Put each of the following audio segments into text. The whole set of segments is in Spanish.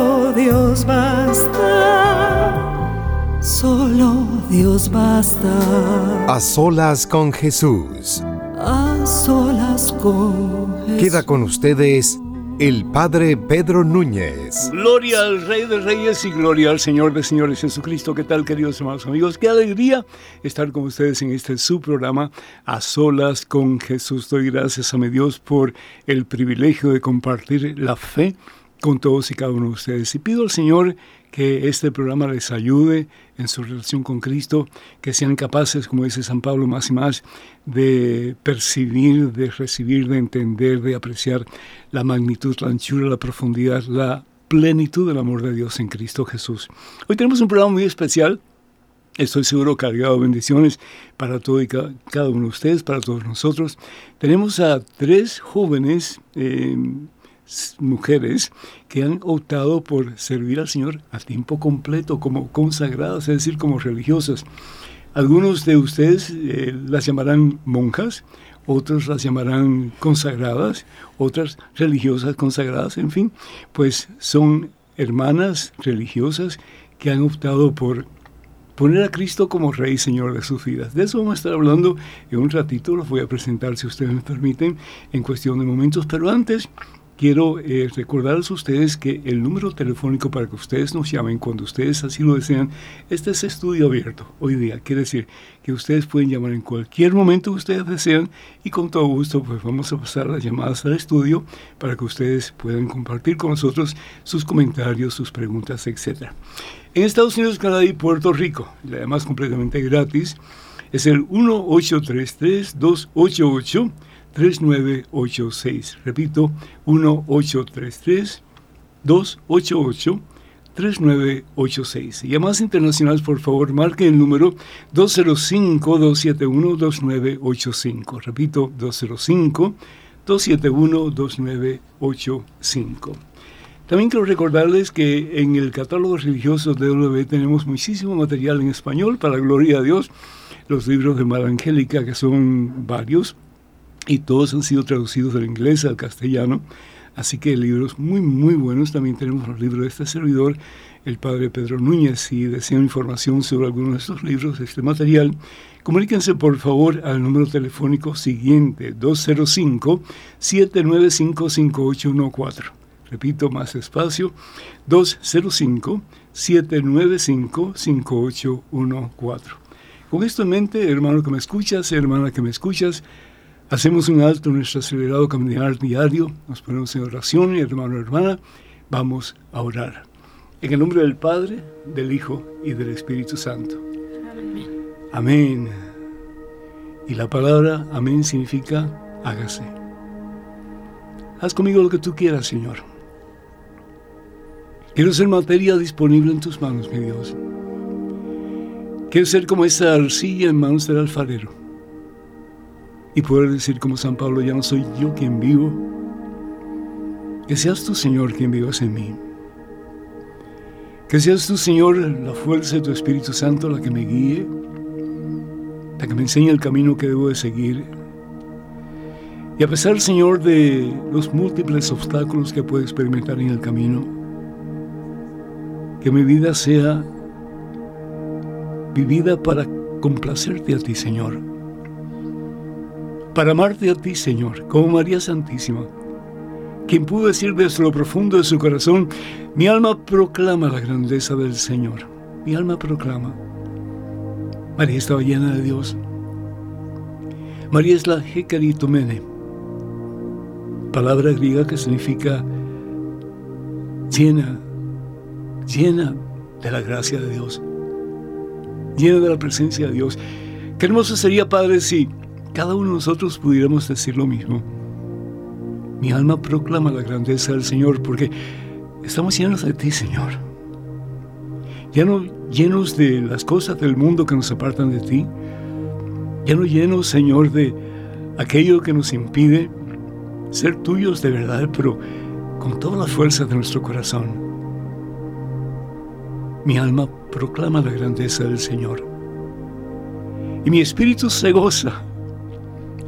solo Dios basta, solo Dios basta. A solas con Jesús. A solas con Jesús. Queda con ustedes el Padre Pedro Núñez. Gloria al Rey de Reyes y gloria al Señor de Señores Jesucristo. ¿Qué tal, queridos hermanos amigos? Qué alegría estar con ustedes en este su programa A Solas con Jesús. Doy gracias a mi Dios por el privilegio de compartir la fe con todos y cada uno de ustedes. Y pido al Señor que este programa les ayude en su relación con Cristo, que sean capaces, como dice San Pablo más y más, de percibir, de recibir, de entender, de apreciar la magnitud, la anchura, la profundidad, la plenitud del amor de Dios en Cristo Jesús. Hoy tenemos un programa muy especial. Estoy seguro cargado de bendiciones para todo y cada uno de ustedes, para todos nosotros. Tenemos a tres jóvenes eh, mujeres que han optado por servir al Señor a tiempo completo, como consagradas, es decir, como religiosas. Algunos de ustedes eh, las llamarán monjas, otros las llamarán consagradas, otras religiosas consagradas, en fin, pues son hermanas religiosas que han optado por poner a Cristo como Rey y Señor de sus vidas. De eso vamos a estar hablando en un ratito, los voy a presentar si ustedes me permiten en cuestión de momentos, pero antes quiero eh, recordarles a ustedes que el número telefónico para que ustedes nos llamen cuando ustedes así lo desean, este es estudio abierto hoy día. Quiere decir que ustedes pueden llamar en cualquier momento que ustedes desean y con todo gusto pues vamos a pasar las llamadas al estudio para que ustedes puedan compartir con nosotros sus comentarios, sus preguntas, etc. En Estados Unidos, Canadá y Puerto Rico, y además completamente gratis, es el 1833 288 3986. Repito, 1833-288-3986. Y a más internacionales, por favor, marquen el número 205-271-2985. Repito, 205-271-2985. También quiero recordarles que en el catálogo religioso de W tenemos muchísimo material en español, para la gloria de Dios. Los libros de Mara Angélica, que son varios, y todos han sido traducidos del inglés al castellano. Así que libros muy, muy buenos. También tenemos los libros de este servidor, el padre Pedro Núñez. Si desean información sobre alguno de estos libros, este material, comuníquense por favor al número telefónico siguiente, 205-795-5814. Repito más despacio, 205-795-5814. Con esto en mente, hermano que me escuchas, hermana que me escuchas, Hacemos un alto en nuestro acelerado caminar diario, nos ponemos en oración y hermano hermana, vamos a orar. En el nombre del Padre, del Hijo y del Espíritu Santo. Amén. Amén. Y la palabra amén significa hágase. Haz conmigo lo que tú quieras, Señor. Quiero ser materia disponible en tus manos, mi Dios. Quiero ser como esa arcilla en manos del alfarero y poder decir como San Pablo, ya no soy yo quien vivo, que seas tú, Señor, quien vivas en mí. Que seas tú, Señor, la fuerza de tu Espíritu Santo la que me guíe, la que me enseñe el camino que debo de seguir. Y a pesar, Señor, de los múltiples obstáculos que puedo experimentar en el camino, que mi vida sea vivida para complacerte a ti, Señor para amarte a ti, Señor, como María Santísima, quien pudo decir desde lo profundo de su corazón, mi alma proclama la grandeza del Señor. Mi alma proclama. María estaba llena de Dios. María es la Hekaritomene, palabra griega que significa llena, llena de la gracia de Dios, llena de la presencia de Dios. Qué hermoso sería, Padre, si cada uno de nosotros pudiéramos decir lo mismo. Mi alma proclama la grandeza del Señor porque estamos llenos de ti, Señor. Ya no llenos de las cosas del mundo que nos apartan de ti. Ya no llenos, Señor, de aquello que nos impide ser tuyos de verdad, pero con toda la fuerza de nuestro corazón. Mi alma proclama la grandeza del Señor. Y mi espíritu se goza.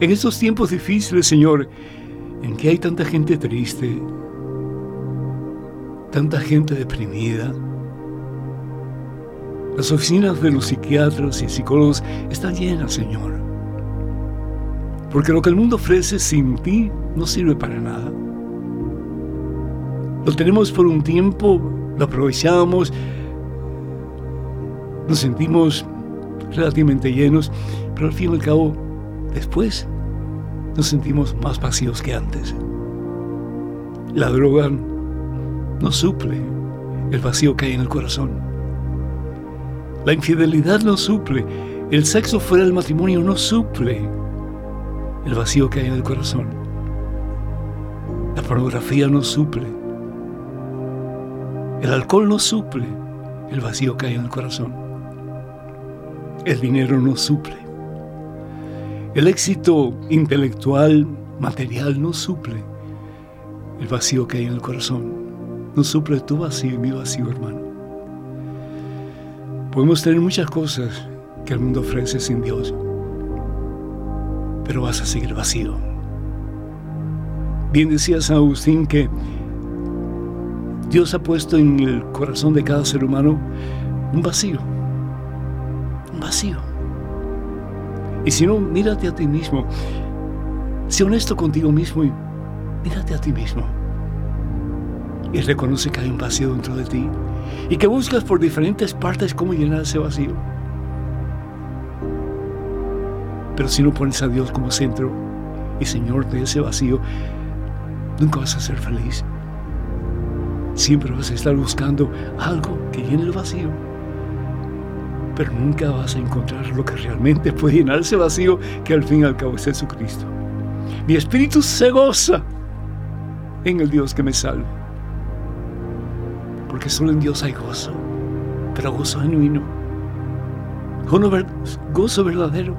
En estos tiempos difíciles, Señor, en que hay tanta gente triste, tanta gente deprimida. Las oficinas de los psiquiatras y psicólogos están llenas, Señor. Porque lo que el mundo ofrece sin ti no sirve para nada. Lo tenemos por un tiempo, lo aprovechamos, nos sentimos relativamente llenos, pero al fin y al cabo, después nos sentimos más vacíos que antes. La droga no suple el vacío que hay en el corazón. La infidelidad no suple, el sexo fuera del matrimonio no suple el vacío que hay en el corazón. La pornografía no suple. El alcohol no suple el vacío que hay en el corazón. El dinero no suple. El éxito intelectual, material, no suple el vacío que hay en el corazón. No suple tu vacío y mi vacío, hermano. Podemos tener muchas cosas que el mundo ofrece sin Dios, pero vas a seguir vacío. Bien decía San Agustín que Dios ha puesto en el corazón de cada ser humano un vacío, un vacío y si no, mírate a ti mismo. Sé honesto contigo mismo y mírate a ti mismo. Y reconoce que hay un vacío dentro de ti y que buscas por diferentes partes cómo llenar ese vacío. Pero si no pones a Dios como centro y Señor de ese vacío, nunca vas a ser feliz. Siempre vas a estar buscando algo que llene el vacío pero nunca vas a encontrar lo que realmente puede llenar ese vacío que al fin y al cabo es Jesucristo. Mi espíritu se goza en el Dios que me salva. Porque solo en Dios hay gozo, pero gozo genuino, gozo verdadero,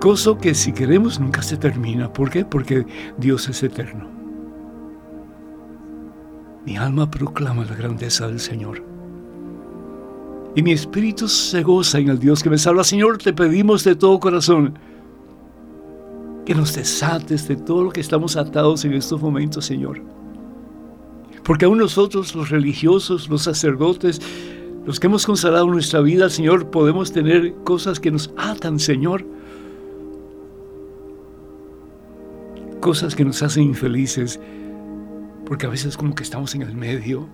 gozo que si queremos nunca se termina. ¿Por qué? Porque Dios es eterno. Mi alma proclama la grandeza del Señor y mi espíritu se goza en el Dios que me salva. Señor, te pedimos de todo corazón que nos desates de todo lo que estamos atados en estos momentos, Señor. Porque aún nosotros, los religiosos, los sacerdotes, los que hemos consagrado nuestra vida Señor, podemos tener cosas que nos atan, Señor. Cosas que nos hacen infelices, porque a veces como que estamos en el medio,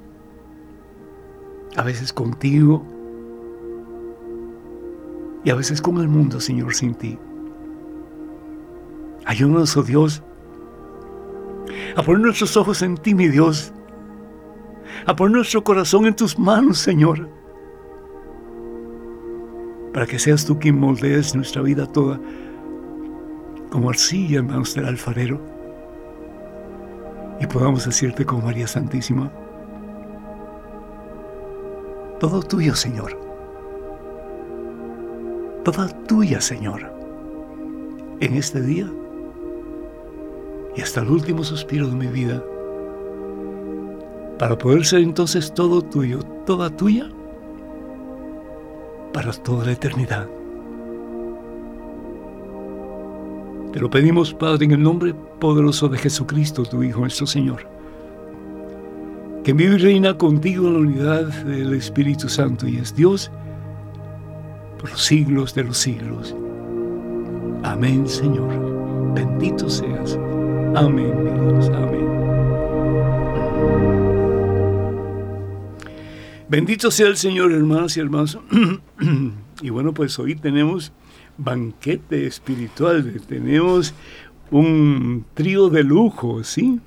a veces contigo, y a veces como el mundo, Señor, sin ti. Ayúdanos, oh Dios, a poner nuestros ojos en ti, mi Dios, a poner nuestro corazón en tus manos, Señor, para que seas tú quien moldees nuestra vida toda como arcilla en manos del alfarero. Y podamos decirte con María Santísima, todo tuyo, Señor toda tuya, Señor, en este día y hasta el último suspiro de mi vida, para poder ser entonces todo tuyo, toda tuya, para toda la eternidad. Te lo pedimos, Padre, en el nombre poderoso de Jesucristo, tu Hijo, nuestro Señor, que vive y reina contigo en la unidad del Espíritu Santo y es Dios por los siglos de los siglos. Amén, Señor. Bendito seas. Amén, mi Dios. Amén. Bendito sea el Señor, hermanas y hermanos. y bueno, pues hoy tenemos banquete espiritual, tenemos un trío de lujo, ¿sí?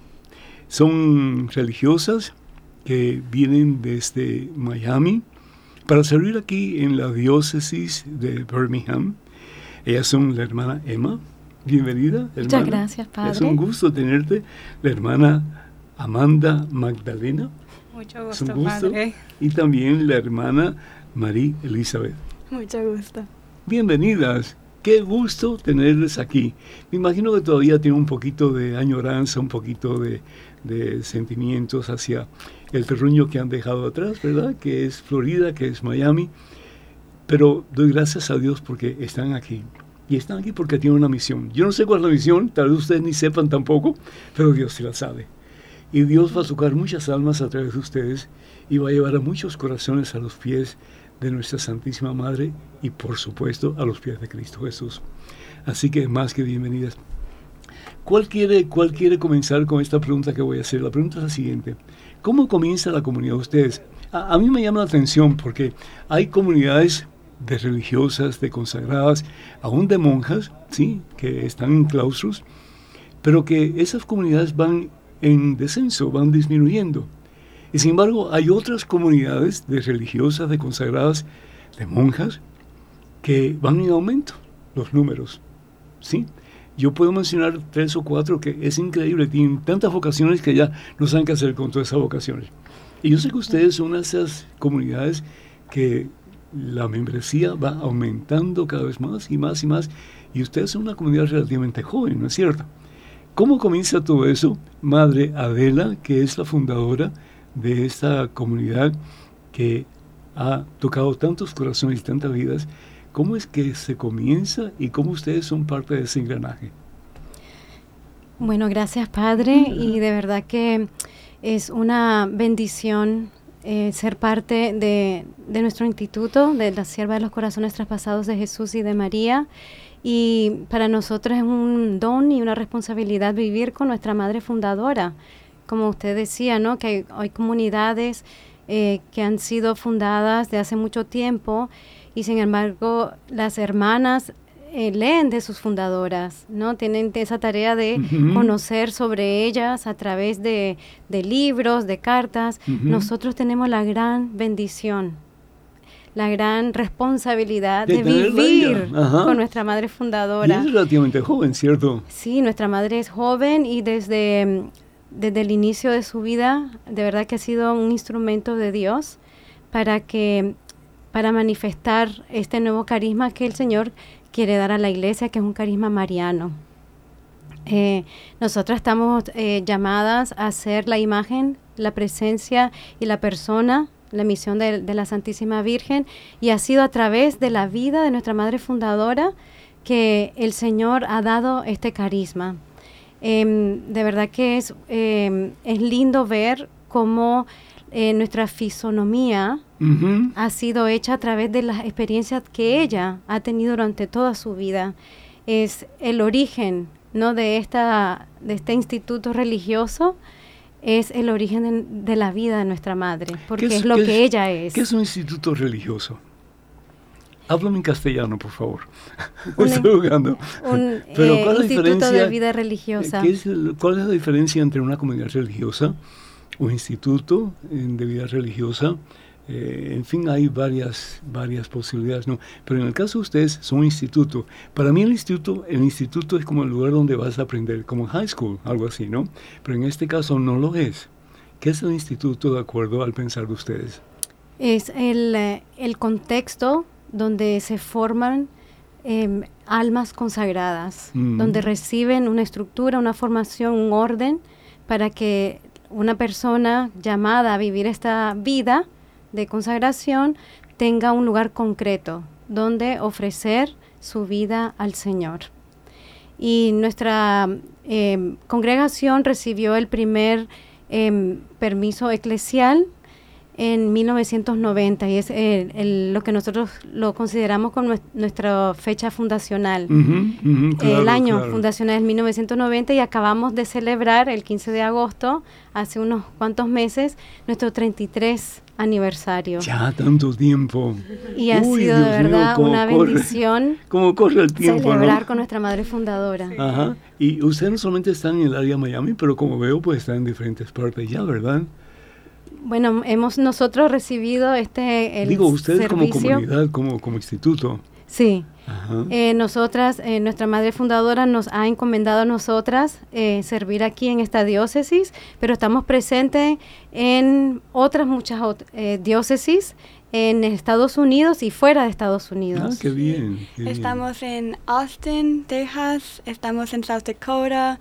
Son religiosas que vienen desde Miami, para servir aquí en la diócesis de Birmingham. Ellas son la hermana Emma. Bienvenida. Muchas gracias, Padre. Es un gusto tenerte. La hermana Amanda Magdalena. Mucho gusto, Padre. Y también la hermana María Elizabeth. Mucho gusto. Bienvenidas. Qué gusto tenerles aquí. Me imagino que todavía tiene un poquito de añoranza, un poquito de, de sentimientos hacia el terruño que han dejado atrás, ¿verdad? Que es Florida, que es Miami. Pero doy gracias a Dios porque están aquí. Y están aquí porque tienen una misión. Yo no sé cuál es la misión, tal vez ustedes ni sepan tampoco, pero Dios sí la sabe. Y Dios va a tocar muchas almas a través de ustedes y va a llevar a muchos corazones a los pies de nuestra Santísima Madre y por supuesto a los pies de Cristo Jesús. Así que más que bienvenidas. ¿Cuál quiere, ¿Cuál quiere comenzar con esta pregunta que voy a hacer? La pregunta es la siguiente. ¿Cómo comienza la comunidad de ustedes? A, mí me llama la atención porque hay comunidades de religiosas, de consagradas, aún de monjas, ¿sí? que están en claustros, pero que esas comunidades van en descenso, van disminuyendo. Y sin embargo, hay otras comunidades de religiosas, de consagradas, de monjas, que van en aumento los números. ¿sí? Yo puedo mencionar tres o cuatro que es increíble, tienen tantas vocaciones que ya no saben qué hacer con todas esas vocaciones. Y yo sé que ustedes son una de esas comunidades que la membresía va aumentando cada vez más y más y más, y ustedes son una comunidad relativamente joven, ¿no es cierto? ¿Cómo comienza todo eso? Madre Adela, que es la fundadora de esta comunidad que ha tocado tantos corazones y tantas vidas, ¿cómo es que se comienza y cómo ustedes son parte de ese engranaje? Bueno, gracias Padre y de verdad que es una bendición eh, ser parte de, de, nuestro instituto, de la Sierva de los Corazones Traspasados de Jesús y de María. Y para nosotros es un don y una responsabilidad vivir con nuestra madre fundadora. Como usted decía, ¿no? que hay, hay comunidades eh, que han sido fundadas de hace mucho tiempo y sin embargo las hermanas eh, leen de sus fundadoras, ¿no? Tienen esa tarea de conocer sobre ellas a través de, de libros, de cartas. Nosotros tenemos la gran bendición la gran responsabilidad de, vivir con nuestra madre fundadora. Y es relativamente joven, ¿cierto? Sí, nuestra madre es joven y desde, desde el inicio de su vida, de verdad que ha sido un instrumento de Dios para que para manifestar este nuevo carisma que el Señor quiere dar a la iglesia, que es un carisma mariano. Eh, nosotras estamos eh, llamadas a ser la imagen, la presencia y la persona la misión de, la Santísima Virgen y ha sido a través de la vida de nuestra Madre Fundadora que el Señor ha dado este carisma. Em, de verdad que es, em, es lindo ver cómo eh, nuestra fisonomía ha sido hecha a través de las experiencias que ella ha tenido durante toda su vida. Es el origen ¿no? de, esta, de este instituto religioso es el origen de, la vida de nuestra madre, porque es, lo que ella es. ¿Qué es un instituto religioso? Háblame en castellano, por favor. Estoy jugando. Un Pero, ¿cuál es instituto diferencia, de vida religiosa. ¿Cuál es la diferencia entre una comunidad religiosa, un instituto de vida religiosa, eh, en fin, hay varias, varias posibilidades, ¿no? Pero en el caso de ustedes, son un instituto. Para mí el instituto, el instituto es como el lugar donde vas a aprender, como high school, algo así, ¿no? Pero en este caso no lo es. ¿Qué es el instituto de acuerdo al pensar de ustedes? Es el, eh, el contexto donde se forman em, almas consagradas, mm. donde reciben una estructura, una formación, un orden, para que una persona llamada a vivir esta vida, de consagración tenga un lugar concreto donde ofrecer su vida al Señor. Y nuestra em, congregación recibió el primer em, permiso eclesial en 1990 y es el- el- lo que nosotros lo consideramos como nues- nuestra fecha fundacional. Claro, el año claro. fundacional es 1990 y acabamos de celebrar el 15 de agosto, hace unos cuantos meses, nuestro 33 aniversario. Ya tanto tiempo. Y ha Uy, sido de Dios verdad una corre. bendición ¿Cómo corre el tiempo? ¿no? celebrar con nuestra madre fundadora. Ajá. Y ustedes no solamente están en el área de Miami, pero como veo, pues están en diferentes partes ya, ¿verdad? Bueno, hemos nosotros recibido este el Digo, ustedes como servicio. comunidad, como, como instituto. Sí, Ajá. Eh, nosotras, eh, nuestra madre fundadora nos ha encomendado a nosotras eh, servir aquí en esta diócesis, pero estamos presentes en otras muchas ot- eh, diócesis en Estados Unidos y fuera de Estados ah, Unidos. qué bien. qué bien. Estamos en Austin, Texas, estamos en South Dakota,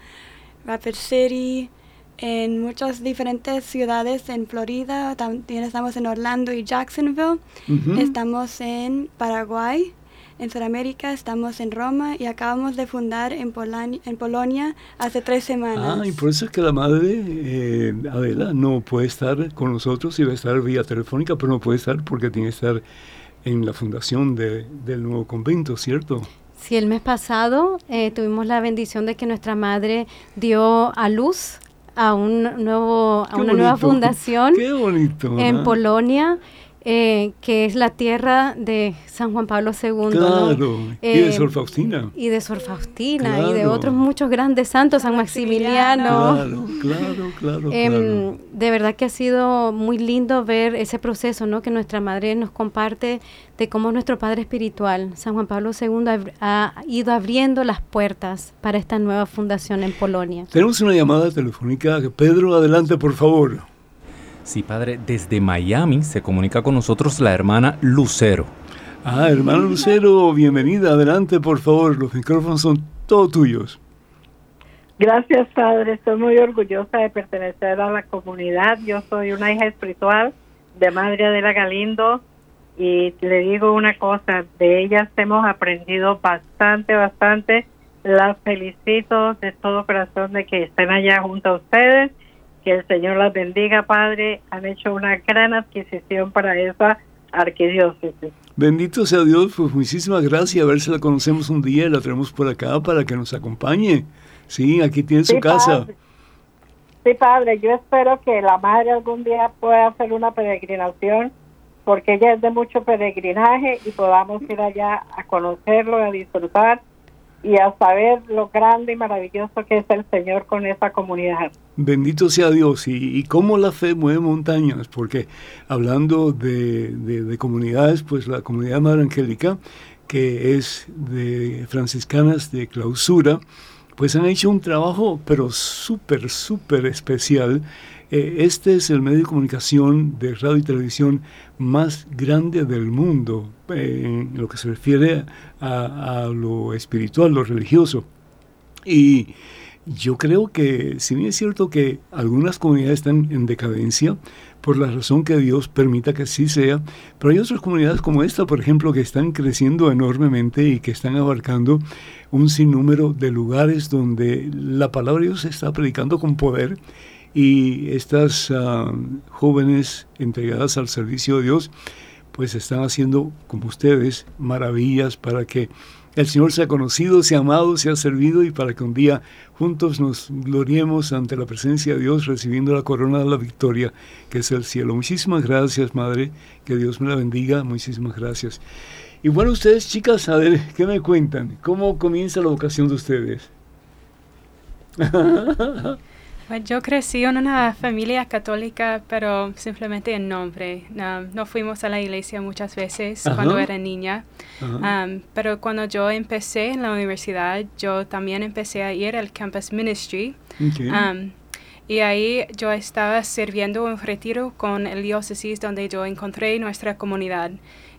Rapid City, en muchas diferentes ciudades en Florida, también estamos en Orlando y Jacksonville, estamos en Paraguay, en Sudamérica, estamos en Roma y acabamos de fundar en, Polani- en Polonia hace tres semanas. Ah, y por eso es que la madre, eh, Adela, no puede estar con nosotros y va a estar vía telefónica, pero no puede estar porque tiene que estar en la fundación de- del nuevo convento, ¿cierto? Sí, el mes pasado eh, tuvimos la bendición de que nuestra madre dio a luz a un nuevo a Qué una nueva bonito. fundación Qué bonito. en. Polonia, eh, que es la tierra de San Juan Pablo II. ¿no? Claro, y de Eh, Sor Faustina. Y de Sor Faustina y de otros muchos grandes santos, San Maximiliano. Claro, claro, claro, Em, claro. De verdad que ha sido muy lindo ver ese proceso, ¿no? Que nuestra madre nos comparte de cómo nuestro padre espiritual, San Juan Pablo II, ha, ha ido abriendo las puertas para esta nueva fundación en Polonia. Tenemos una llamada telefónica. Pedro, adelante, por favor. Sí, padre, desde Miami se comunica con nosotros la hermana Lucero. Ah, hermano Lucero, bienvenida. Adelante, por favor. Los micrófonos son todos tuyos. Gracias, Padre. Estoy muy orgullosa de pertenecer a la comunidad. Yo soy una hija espiritual de Madre Adela Galindo y le digo una cosa, de ellas hemos aprendido bastante, bastante. Las felicito de todo corazón de que estén allá junto a ustedes. Que el Señor las bendiga, Padre. Han hecho una gran adquisición para esa arquidiócesis. Bendito sea Dios, pues muchísimas gracias. A ver si la conocemos un día y la traemos por acá para que nos acompañe. Sí, aquí tiene su casa. padre. Sí, padre, yo espero que la madre algún día pueda hacer una peregrinación, porque ella es de mucho peregrinaje y podamos ir allá a conocerlo, a disfrutar y a saber lo grande y maravilloso que es el Señor con esa comunidad. Bendito sea Dios. Y, y cómo la fe mueve montañas, porque hablando de, de- de comunidades, pues la comunidad Madre Angélica, que es de franciscanas de clausura, pues han hecho un trabajo, pero súper, súper especial. Eh, este es el medio de comunicación de radio y televisión más grande del mundo eh, en lo que se refiere a, lo espiritual, lo religioso. Y yo creo que, si bien es cierto que algunas comunidades están en decadencia, por la razón que Dios permita que así sea, pero hay otras comunidades como esta, por ejemplo, que están creciendo enormemente y que están abarcando un sinnúmero de lugares donde la palabra de Dios se está predicando con poder y estas ah, jóvenes entregadas al servicio de Dios, pues están haciendo, como ustedes, maravillas para que el Señor sea conocido, sea amado, sea servido y para que un día juntos nos gloriemos ante la presencia de Dios recibiendo la corona de la victoria que es el cielo. Muchísimas gracias, Madre, que Dios me la bendiga, muchísimas gracias. Y bueno, ustedes, chicas, a ver, ¿qué me cuentan? ¿Cómo comienza la vocación de ustedes? Pues yo crecí en una familia católica, pero simplemente en nombre. No, no fuimos a la iglesia muchas veces Ajá. cuando era niña. Um, pero cuando yo empecé en la universidad, yo también empecé a ir al campus ministry. Um, y ahí yo estaba sirviendo un retiro con el diócesis donde yo encontré nuestra comunidad.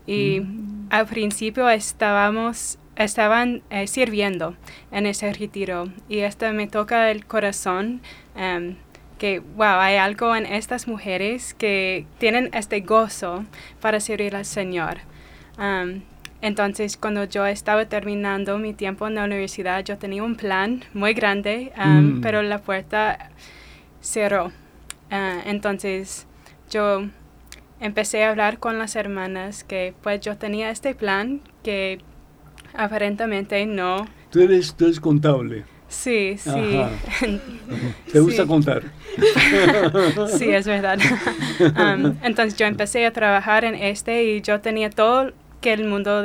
Y al principio estábamos, estaban eh, sirviendo en ese retiro. Y esto me toca el corazón. em, que, wow, hay algo en estas mujeres que tienen este gozo para servir al Señor. Um, entonces, cuando yo estaba terminando mi tiempo en la universidad, yo tenía un plan muy grande, um, Mm. pero la puerta cerró. Ah, entonces, yo empecé a hablar con las hermanas que pues yo tenía este plan que aparentemente no. Tú eres, tú eres contable. Sí, sí. ¿Te gusta contar? sí, es verdad. Um, entonces yo empecé a trabajar en este y yo tenía todo que el mundo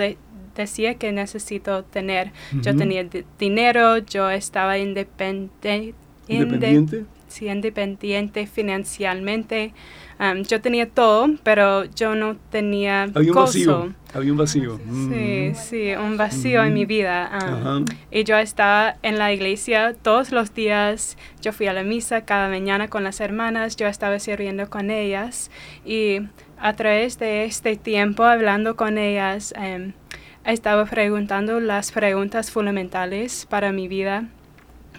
decía que necesito tener. Yo tenía dinero, yo estaba independiente. ¿Independiente? sí, independiente financieramente. Um, yo tenía todo, pero yo no tenía Había un vacío. Había un vacío. Sí, mm. sí, un vacío en mi vida. Um, y yo estaba en la iglesia todos los días. Yo fui a la misa cada mañana con las hermanas. Yo estaba sirviendo con ellas. Y a través de este tiempo, hablando con ellas, um, estaba preguntando las preguntas fundamentales para mi vida.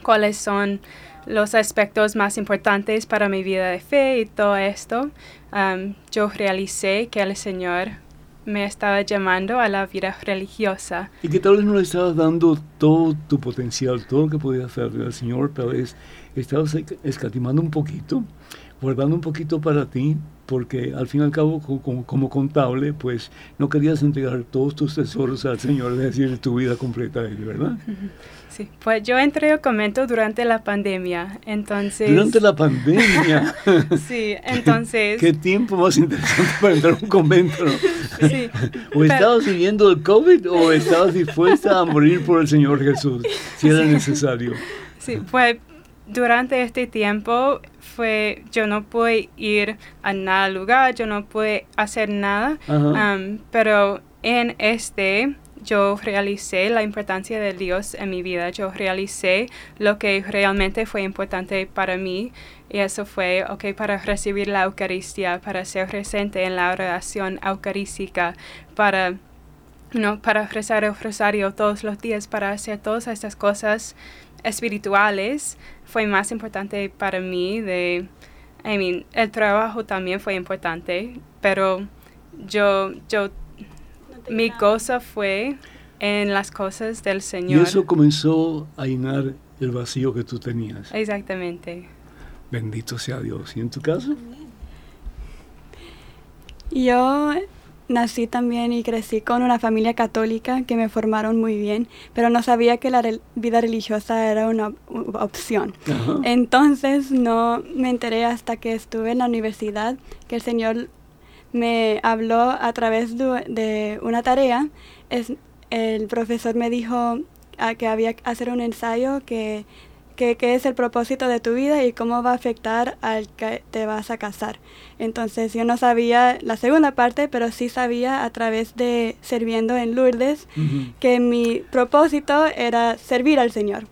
¿Cuáles son los aspectos más importantes para mi vida de fe y todo esto, yo realicé que el Señor me estaba llamando a la vida religiosa. Y que tal vez no le estabas dando todo tu potencial, todo lo que podías hacer al Señor, pero es, estabas escatimando un poquito, guardando un poquito para ti, porque al fin y al cabo, como, como, contable, pues no querías entregar todos tus tesoros al Señor, es decir, tu vida completa a Él, ¿verdad? Sí, pues yo entré a convento durante la pandemia, entonces... Durante la pandemia. sí, entonces... Qué tiempo más interesante para entrar a un convento, ¿no? Sí. o estabas viviendo el COVID o estabas dispuesta a morir por el Señor Jesús, si era necesario. Sí, pues durante este tiempo fue, yo no pude ir a nada lugar, yo no pude hacer nada, um, pero en este yo realicé la importancia de Dios en mi vida, yo realicé lo que realmente fue importante para mí y eso fue, ok, para recibir la Eucaristía, para ser presente en la oración eucarística, para, no, para rezar el rosario todos los días, para hacer todas estas cosas espirituales, fue más importante para mí de, I mean, el trabajo también fue importante, pero yo, yo mi cosa fue en las cosas del Señor. Y eso comenzó a llenar el vacío que tú tenías. Exactamente. Bendito sea Dios. ¿Y en tu caso? Yo nací también y crecí con una familia católica que me formaron muy bien, pero no sabía que la vida religiosa era una opción. Entonces no me enteré hasta que estuve en la universidad que el Señor me habló a través de, una tarea. Es, el profesor me dijo ah, que había que hacer un ensayo que, que, es el propósito de tu vida y cómo va a afectar al que te vas a casar. Entonces yo no sabía la segunda parte, pero sí sabía a través de sirviendo en Lourdes que mi propósito era servir al Señor.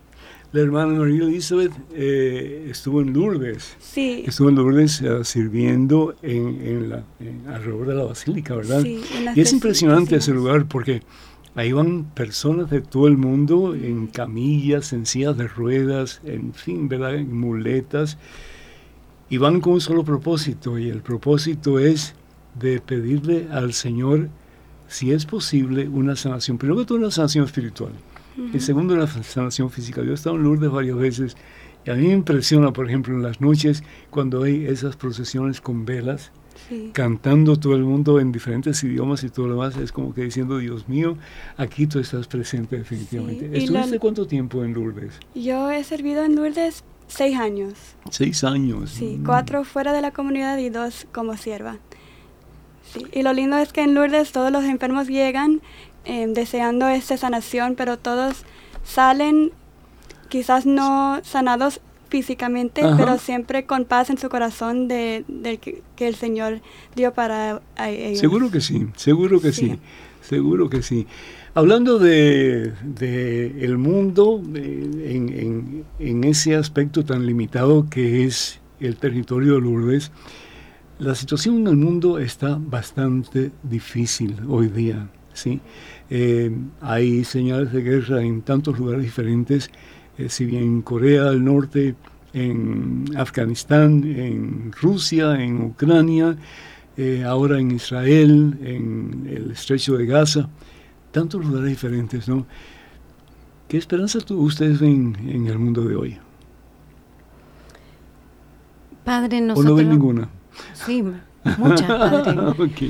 La hermana María Elizabeth eh, estuvo en Lourdes. Sí. Estuvo en Lourdes uh, sirviendo en, en la, alrededor de la basílica, ¿verdad? Sí, y es impresionante ese lugar porque ahí van personas de todo el mundo en camillas, en sillas de ruedas, en fin, ¿verdad? En muletas. Y van con un solo propósito y el propósito es de pedirle al Señor, si es posible, una sanación. Primero que todo, una sanación espiritual y segundo, la sanación física. Yo he estado en Lourdes varias veces y a mí me impresiona, por ejemplo, en las noches cuando hay esas procesiones con velas, cantando todo el mundo en diferentes idiomas y todo lo demás, es como que diciendo, Dios mío, aquí tú estás presente definitivamente. ¿Estuviste cuánto tiempo en Lourdes? Yo he servido en Lourdes seis años. Seis años. Sí, mm. cuatro fuera de la comunidad y dos como sierva. Sí. Y lo lindo es que en Lourdes todos los enfermos llegan Em, deseando esta sanación, pero todos salen quizás no sanados físicamente, pero siempre con paz en su corazón de, que, el Señor dio para ellos. Seguro que sí, seguro que sí, seguro que sí. Hablando de, el mundo en, en, ese aspecto tan limitado que es el territorio de Lourdes, la situación en el mundo está bastante difícil hoy día. ¿Sí? Eh, hay señales de guerra en tantos lugares diferentes, eh, si bien en Corea del Norte, en Afganistán, en Rusia, en Ucrania, eh, ahora en Israel, en el estrecho de Gaza, tantos lugares diferentes, ¿no? ¿Qué esperanza ustedes ven en el mundo de hoy? Padre, nosotros... ¿O no ven ninguna? Sí, muchas, Padre.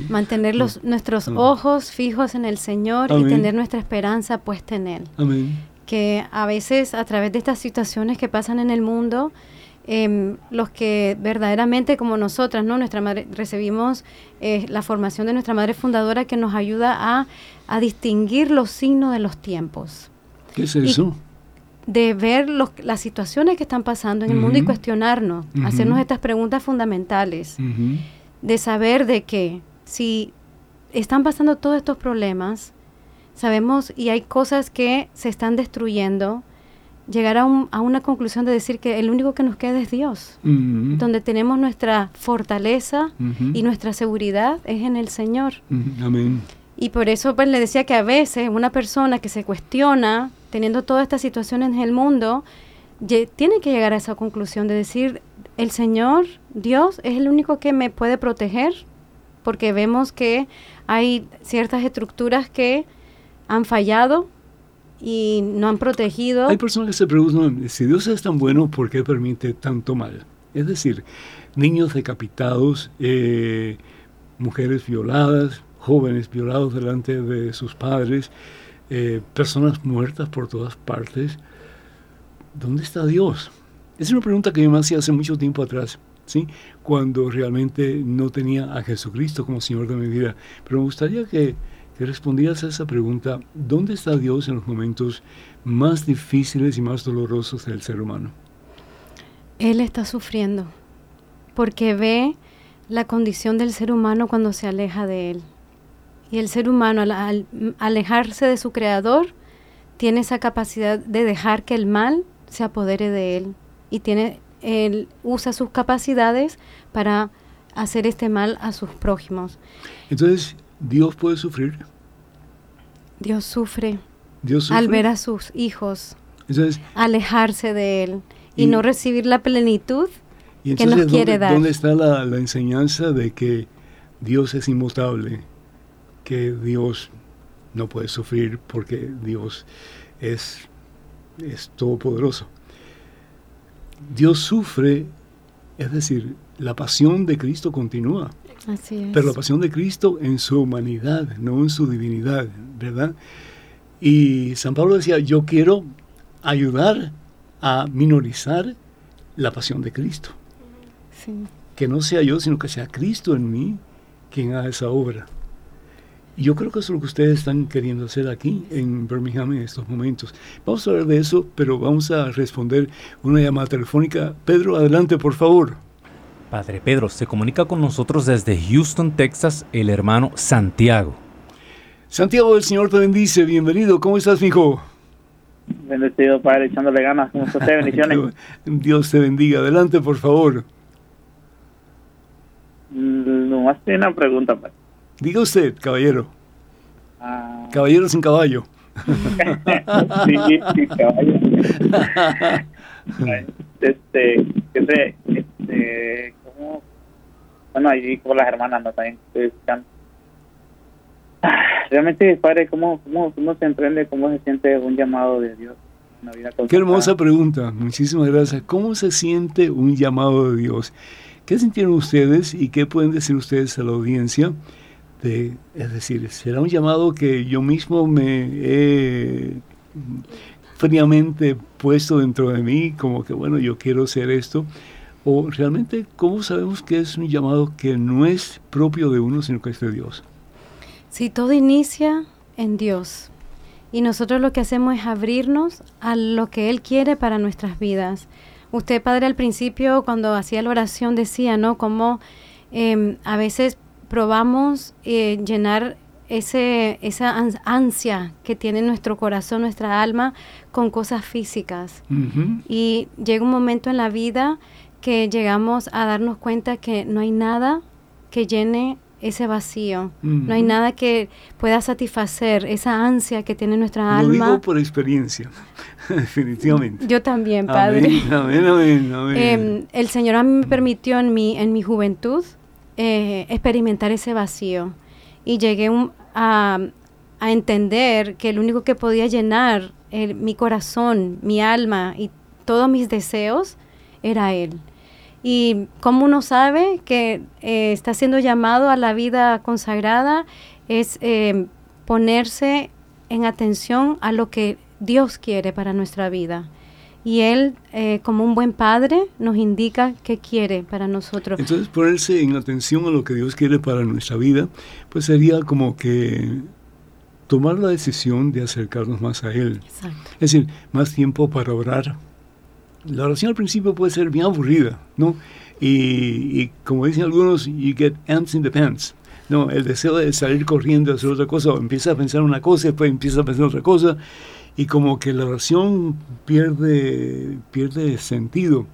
Mantener los, nuestros ojos fijos en el Señor Amén. y tener nuestra esperanza puesta en Él. Amén. Que a veces a través de estas situaciones que pasan en el mundo, em, los que verdaderamente como nosotras, ¿no? Nuestra madre, recibimos eh, la formación de nuestra madre fundadora que nos ayuda a, a distinguir los signos de los tiempos. ¿Qué es eso? de ver los- las situaciones que están pasando en el mundo y cuestionarnos, hacernos estas preguntas fundamentales, Ujú. De saber de que si están pasando todos estos problemas, sabemos y hay cosas que se están destruyendo, llegar a, un- a una conclusión de decir que el único que nos queda es Dios, Ujú. donde tenemos nuestra fortaleza Ujú. y nuestra seguridad es en el Señor. Ujú. Amén. Y por eso pues le decía que a veces una persona que se cuestiona, teniendo todas estas situaciones en el mundo, tiene que llegar a esa conclusión de decir, el Señor, Dios, es el único que me puede proteger, porque vemos que hay ciertas estructuras que han fallado y no han protegido. Hay personas que se preguntan, si Dios es tan bueno, ¿por qué permite tanto mal? Es decir, niños decapitados, eh, mujeres violadas, jóvenes violados delante de sus padres, eh, personas muertas por todas partes. ¿Dónde está Dios? Es una pregunta que me hacía hace mucho tiempo atrás, ¿sí? Cuando realmente no tenía a Jesucristo como Señor de mi vida. Pero me gustaría que, que respondieras a esa pregunta, ¿dónde está Dios en los momentos más difíciles y más dolorosos del ser humano? Él está sufriendo porque ve la condición del ser humano cuando se aleja de Él. Y el ser humano, al, al alejarse de su creador, tiene esa capacidad de dejar que el mal se apodere de Él. Y tiene, Él usa sus capacidades para hacer este mal a sus prójimos. Entonces, ¿Dios puede sufrir? Dios sufre ¿Dios sufre? al ver a sus hijos Entonces, alejarse de Él y, Y- no recibir la plenitud y que nos quiere ¿dónde, dar. dónde está la, la enseñanza de que Dios es inmutable? Que Dios no puede sufrir porque Dios es, es todopoderoso. Dios sufre, es decir, la pasión de Cristo continúa. Así es. Pero la pasión de Cristo en su humanidad, no en su divinidad, ¿verdad? Y San Pablo decía, yo quiero ayudar a minorizar la pasión de Cristo. Sí. Que no sea yo, sino que sea Cristo en mí quien haga esa obra. Yo creo que eso es lo que ustedes están queriendo hacer aquí en Birmingham en estos momentos. Vamos a hablar de eso, pero vamos a responder una llamada telefónica. Pedro, adelante, por favor. Padre Pedro, se comunica con nosotros desde Houston, Texas, el hermano Santiago. Santiago, el Señor te bendice. Bienvenido. ¿Cómo estás, hijo? Bendecido, Padre, echándole ganas. Dios te bendiga. Adelante, por favor. Mm, Nomás tiene una pregunta, Padre. Diga usted, caballero. Ah, Caballero sin caballo. sí, sí, caballo. este, que sé, este, ¿cómo? Bueno, ahí con las hermanas, ¿no? También estoy. Ah, Realmente, Padre, ¿cómo, cómo, ¿cómo se emprende, cómo se siente un llamado de Dios? en Una vida Qué hermosa pregunta. Muchísimas gracias. ¿Cómo se siente un llamado de Dios? ¿Qué sintieron ustedes y qué pueden decir ustedes a la audiencia? Es decir, ¿será un llamado que yo mismo me he fríamente puesto dentro de mí, como que, bueno, yo quiero ser esto? ¿O realmente cómo sabemos que es un llamado que no es propio de uno, sino que es de Dios? Si todo inicia en Dios y nosotros lo que hacemos es abrirnos a lo que Él quiere para nuestras vidas. Usted, Padre, al principio cuando hacía la oración decía, ¿no? Como em, a veces probamos eh, llenar ese, esa ans- ansia que tiene nuestro corazón, nuestra alma, con cosas físicas. Y llega un momento en la vida que llegamos a darnos cuenta que no hay nada que llene ese vacío. No hay nada que pueda satisfacer esa ansia que tiene nuestra Lo alma. digo por experiencia, definitivamente. Yo también, Padre. Amén, amén, amén, amén. Em, el Señor a mí me permitió en mi, en mi juventud eh, experimentar ese vacío y llegué a, a entender que el único que podía llenar el- mi corazón, mi alma y todos mis deseos era Él. Y como uno sabe que eh, está siendo llamado a la vida consagrada, es eh, ponerse en atención a lo que Dios quiere para nuestra vida. Y Él, eh, como un buen padre, nos indica qué quiere para nosotros. Entonces, ponerse en atención a lo que Dios quiere para nuestra vida, pues sería como que tomar la decisión de acercarnos más a Él. Exacto. Es decir, más tiempo para orar. La oración al principio puede ser bien aburrida, ¿no? Y, y como dicen algunos, you get ants in the pants. No, el deseo de salir corriendo a hacer otra cosa, o empieza a pensar una cosa, después empieza a pensar otra cosa, y como que la oración pierde, pierde sentido.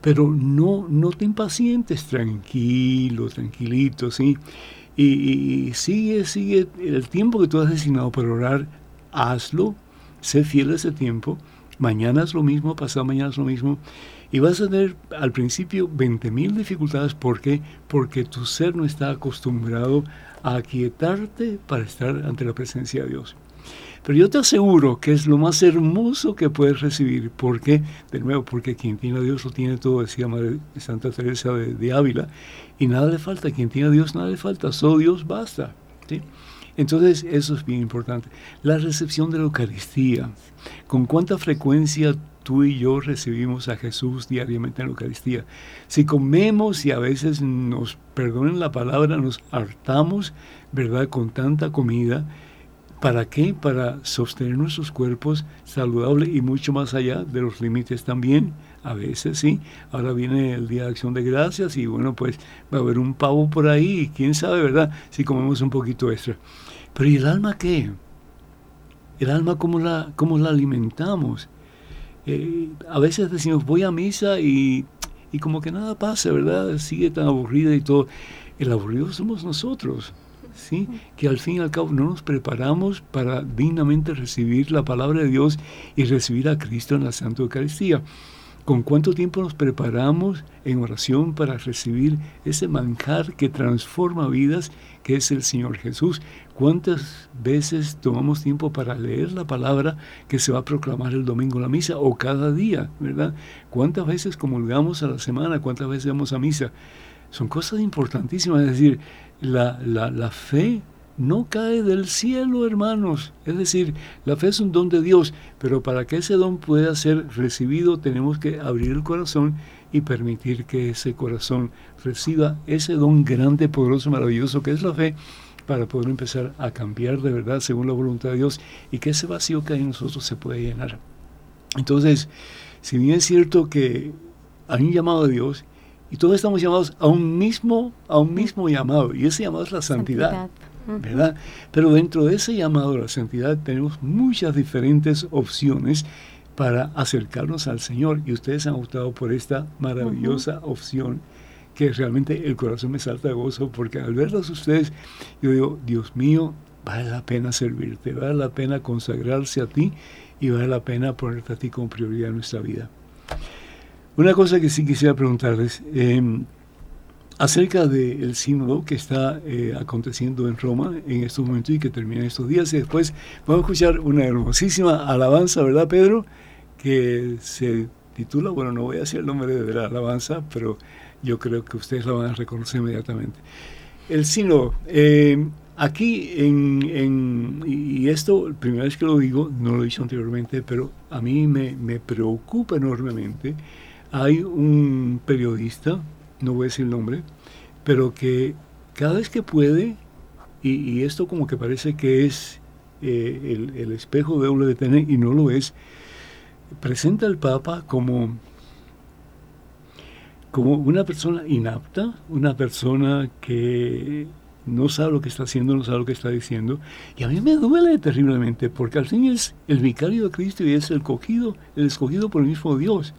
Pero no, no te impacientes, tranquilo, tranquilito, ¿sí? Y, sigue, sigue, el tiempo que tú has designado para orar, hazlo, sé fiel a ese tiempo. Mañana es lo mismo, pasado mañana es lo mismo. Y vas a tener al principio 20.000 dificultades. ¿Por qué? Porque tu ser no está acostumbrado a aquietarte para estar ante la presencia de Dios. Pero yo te aseguro que es lo más hermoso que puedes recibir. ¿Por qué? De nuevo, porque quien tiene a Dios lo tiene todo, decía Santa Teresa de, de Ávila. Y nada le falta. Quien tiene a Dios nada le falta. Solo Dios basta. ¿sí? Entonces, eso es bien importante. La recepción de la Eucaristía. ¿Con cuánta frecuencia tú y yo recibimos a Jesús diariamente en la Eucaristía? Si comemos y a veces nos, perdonen la palabra, nos hartamos, ¿verdad? Con tanta comida, ¿para qué? Para sostener nuestros cuerpos saludables y mucho más allá de los límites también. A veces sí. Ahora viene el Día de Acción de Gracias y bueno, pues va a haber un pavo por ahí y quién sabe, ¿verdad? Si comemos un poquito extra. Pero ¿y el alma qué? El alma, ¿cómo la, cómo la alimentamos? Eh, a veces decimos, voy a misa y, y como que nada pasa, ¿verdad? Sigue tan aburrida y todo. El aburrido somos nosotros, Que al fin y al cabo no nos preparamos para dignamente recibir la palabra de Dios y recibir a Cristo en la Santa Eucaristía. ¿Con cuánto tiempo nos preparamos en oración para recibir ese manjar que transforma vidas, que es el Señor Jesús? ¿Cuántas veces tomamos tiempo para leer la palabra que se va a proclamar el domingo en la misa o cada día, verdad? ¿Cuántas veces comulgamos a la semana? ¿Cuántas veces vamos a misa? Son cosas importantísimas, es decir, la, la, la fe no cae del cielo, hermanos. Es decir, la fe es un don de Dios, pero para que ese don pueda ser recibido tenemos que abrir el corazón y permitir que ese corazón reciba ese don grande, poderoso, maravilloso que es la fe para poder empezar a cambiar de verdad según la voluntad de Dios y que ese vacío que hay en nosotros se pueda llenar. Entonces, si bien es cierto que hay un llamado de Dios y todos estamos llamados a un mismo, a un mismo llamado y ese llamado es la santidad. ¿verdad? Pero dentro de ese llamado a la santidad tenemos muchas diferentes opciones para acercarnos al Señor y ustedes han optado por esta maravillosa opción que realmente el corazón me salta de gozo porque al verlos ustedes yo digo, Dios mío, vale la pena servirte, vale la pena consagrarse a ti y vale la pena ponerte a ti como prioridad en nuestra vida. Una cosa que sí quisiera preguntarles, eh, acerca del sínodo que está eh, aconteciendo en Roma en estos momentos y que termina estos días. Y después vamos a escuchar una hermosísima alabanza, ¿verdad, Pedro? Que se titula, bueno, no voy a decir el nombre de la alabanza, pero yo creo que ustedes la van a reconocer inmediatamente. El sínodo. eh, aquí, en, en- y esto, la primera vez que lo digo, no lo he dicho anteriormente, pero a mí me, me preocupa enormemente. Hay un periodista, no voy a decir el nombre, pero que cada vez que puede, y, esto como que parece que es eh, el, espejo de WTN y no lo es, presenta al Papa como, como una persona inapta, una persona que no sabe lo que está haciendo, no sabe lo que está diciendo, y a mí me duele terriblemente, porque al fin es el vicario de Cristo y es el escogido, el escogido por el mismo Dios.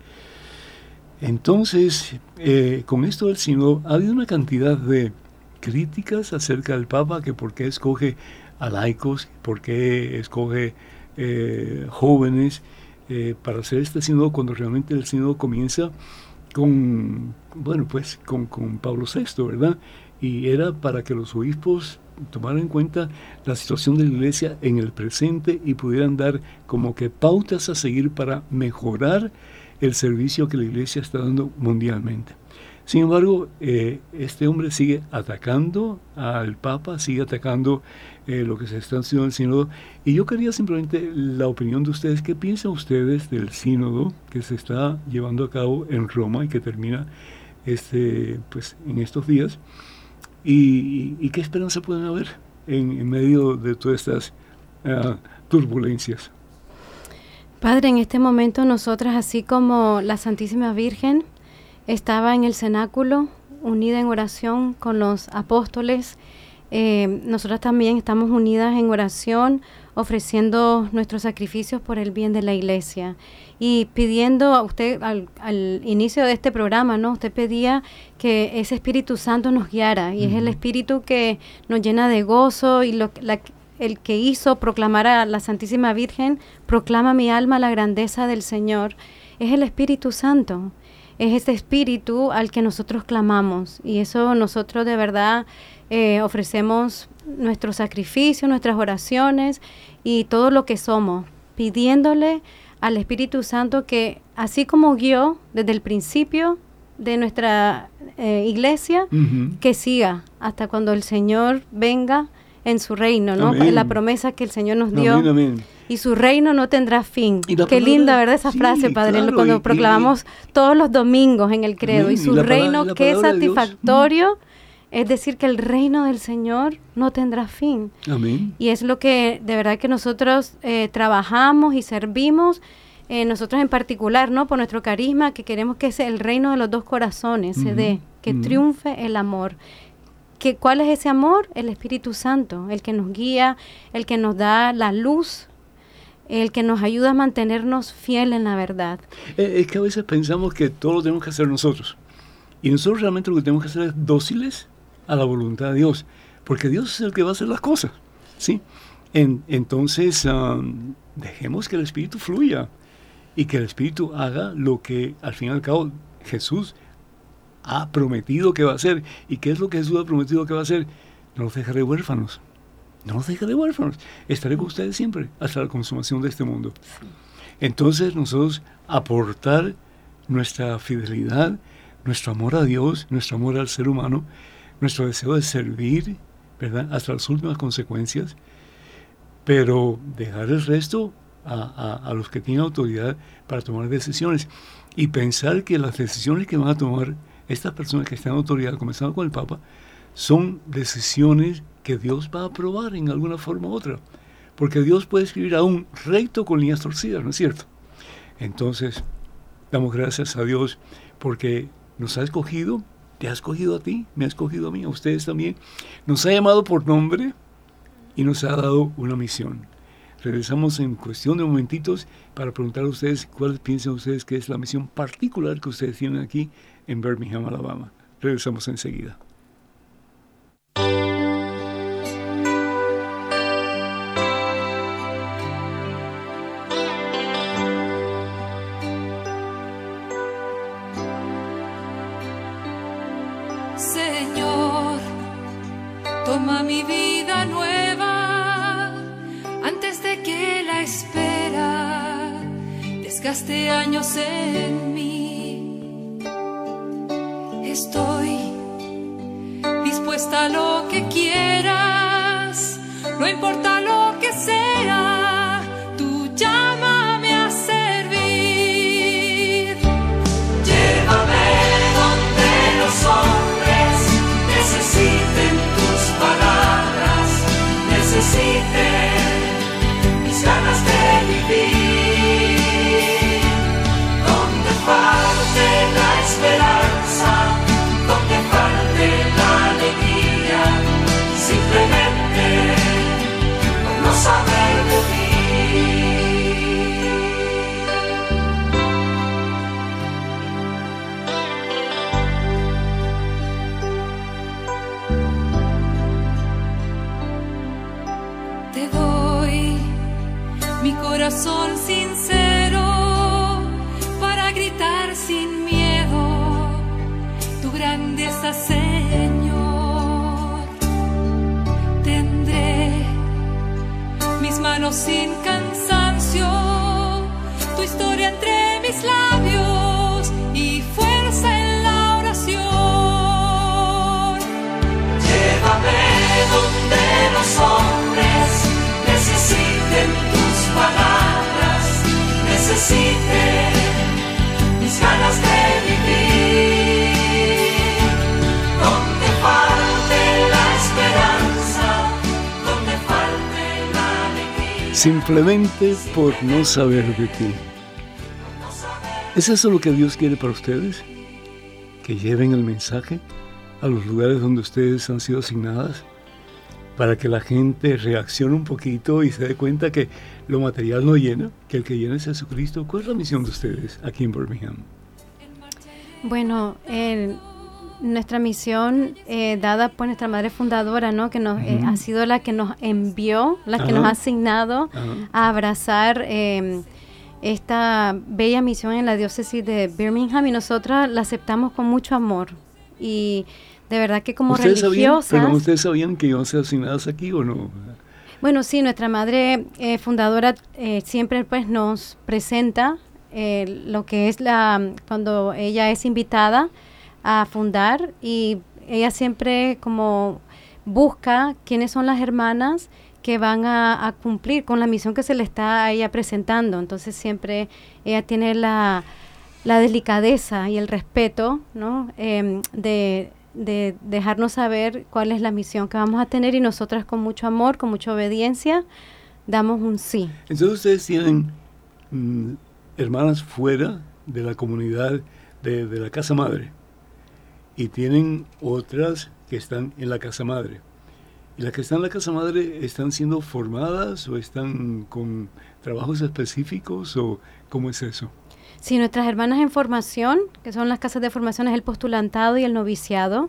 Entonces, eh, con esto del sínodo, ha habido una cantidad de críticas acerca del Papa, que por qué escoge a laicos, por qué escoge eh, jóvenes eh, para hacer este sínodo cuando realmente el sínodo comienza con, bueno, pues con, con Pablo VI, ¿verdad? Y era para que los obispos tomaran en cuenta la situación de la iglesia en el presente y pudieran dar como que pautas a seguir para mejorar el servicio que la iglesia está dando mundialmente. Sin embargo, eh, este hombre sigue atacando al Papa, sigue atacando eh, lo que se está haciendo en el sínodo. Y yo quería simplemente la opinión de ustedes. ¿Qué piensan ustedes del sínodo que se está llevando a cabo en Roma y que termina este, pues, en estos días? ¿Y, qué esperanza pueden haber en, medio de todas estas ah, turbulencias? Padre, en este momento nosotras, así como la Santísima Virgen, estaba en el cenáculo unida en oración con los apóstoles, eh, nosotras también estamos unidas en oración, ofreciendo nuestros sacrificios por el bien de la iglesia. Y pidiendo a usted al, inicio de este programa, ¿no? Usted pedía que ese Espíritu Santo nos guiara y es el Espíritu que nos llena de gozo y lo, la, el que hizo proclamar a la Santísima Virgen, proclama mi alma la grandeza del Señor, es el Espíritu Santo. Es ese espíritu al que nosotros clamamos y eso nosotros de verdad eh, ofrecemos nuestro sacrificio, nuestras oraciones y todo lo que somos, pidiéndole al Espíritu Santo que así como guió desde el principio de nuestra eh, iglesia, que siga hasta cuando el Señor venga en su reino, ¿no? Es la promesa que el Señor nos dio. Y su reino no tendrá fin. Qué linda, ¿verdad? Esa frase, Padre, cuando proclamamos todos los domingos en el credo. Y su reino, qué satisfactorio. Es decir, que el reino del Señor no tendrá fin. Amén. Y es lo que de verdad que nosotros eh, trabajamos y servimos, eh, nosotros en particular, ¿no? Por nuestro carisma, que queremos que ese, el reino de los dos corazones se dé, que triunfe el amor. ¿Cuál es ese amor? El Espíritu Santo, el que nos guía, el que nos da la luz, el que nos ayuda a mantenernos fieles en la verdad. Eh, es que a veces pensamos que todo lo tenemos que hacer nosotros. Y nosotros realmente lo que tenemos que hacer es dóciles a la voluntad de Dios, porque Dios es el que va a hacer las cosas. ¿sí? entonces, dejemos que el Espíritu fluya y que el Espíritu haga lo que al fin y al cabo Jesús ha prometido que va a hacer. ¿Y qué es lo que Jesús ha prometido que va a hacer? No los dejaré huérfanos. No los dejaré huérfanos. Estaré con ustedes siempre hasta la consumación de este mundo. Entonces nosotros aportar nuestra fidelidad, nuestro amor a Dios, nuestro amor al ser humano, nuestro deseo de servir, ¿verdad? Hasta las últimas consecuencias, pero dejar el resto a, a los que tienen autoridad para tomar decisiones y pensar que las decisiones que van a tomar estas personas que están en autoridad, comenzando con el Papa, son decisiones que Dios va a aprobar en alguna forma u otra. Porque Dios puede escribir a un recto con líneas torcidas, ¿no es cierto? Entonces, damos gracias a Dios porque nos ha escogido, te ha escogido a ti, me ha escogido a mí, a ustedes también. Nos ha llamado por nombre y nos ha dado una misión. Regresamos en cuestión de momentitos para preguntar a ustedes cuál piensan ustedes que es la misión particular que ustedes tienen aquí en Birmingham, Alabama. Regresamos enseguida. Desgaste años en mí. Estoy dispuesta a lo que quieras, no importa Sin cansancio tu historia entre mis labios y fuerza en la oración. Llévame donde los hombres necesiten tus palabras, necesiten mis ganas de simplemente por no saber de ti. ¿Es eso lo que Dios quiere para ustedes? Que lleven el mensaje a los lugares donde ustedes han sido asignadas para que la gente reaccione un poquito y se dé cuenta que lo material no llena, que el que llena es Jesucristo. ¿Cuál es la misión de ustedes aquí en Birmingham? Bueno, el- nuestra misión eh, dada por nuestra madre fundadora, ¿no? que nos, eh, ha sido la que nos envió, la que nos ha asignado a abrazar eh, esta bella misión en la diócesis de Birmingham y nosotras la aceptamos con mucho amor. Y de verdad que como ¿Ustedes sabían, religiosas... perdón, ¿Ustedes sabían que iban a ser asignadas aquí o no? Bueno, sí, nuestra madre eh, fundadora eh, siempre pues nos presenta eh, lo que es la cuando ella es invitada a fundar y ella siempre como busca quiénes son las hermanas que van a, cumplir con la misión que se le está ella presentando. Entonces siempre ella tiene la, la delicadeza y el respeto, ¿no? Em, de, de dejarnos saber cuál es la misión que vamos a tener y nosotras con mucho amor, con mucha obediencia, damos un sí. Entonces ustedes tienen mm, hermanas fuera de la comunidad de, de la casa madre y tienen otras que están en la casa madre. ¿Y las que están en la casa madre están siendo formadas o están con trabajos específicos o cómo es eso? Sí, nuestras hermanas en formación, que son las casas de formación, es el postulantado y el noviciado,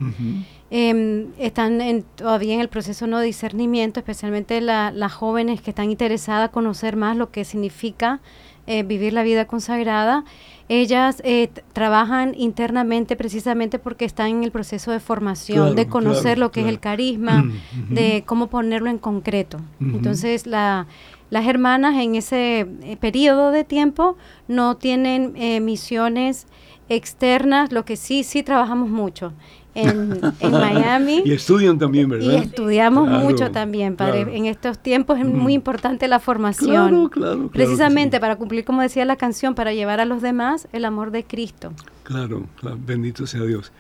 em, están en- todavía en el proceso no de discernimiento, especialmente la- las jóvenes que están interesadas a conocer más lo que significa eh, vivir la vida consagrada. Ellas eh, trabajan internamente precisamente porque están en el proceso de formación, Claro, de conocer claro, lo que es el carisma, Ujú. de cómo ponerlo en concreto. Entonces, la, las hermanas en ese eh, periodo de tiempo no tienen eh, misiones externas, lo que sí, sí trabajamos mucho en, en Miami. Y estudian también, ¿verdad? Y estudiamos Claro, mucho también, padre. claro. En estos tiempos es muy importante la formación. Claro, claro, Precisamente sí. para cumplir, como decía la canción, para llevar a los demás el amor de Cristo. Claro, claro, bendito sea Dios.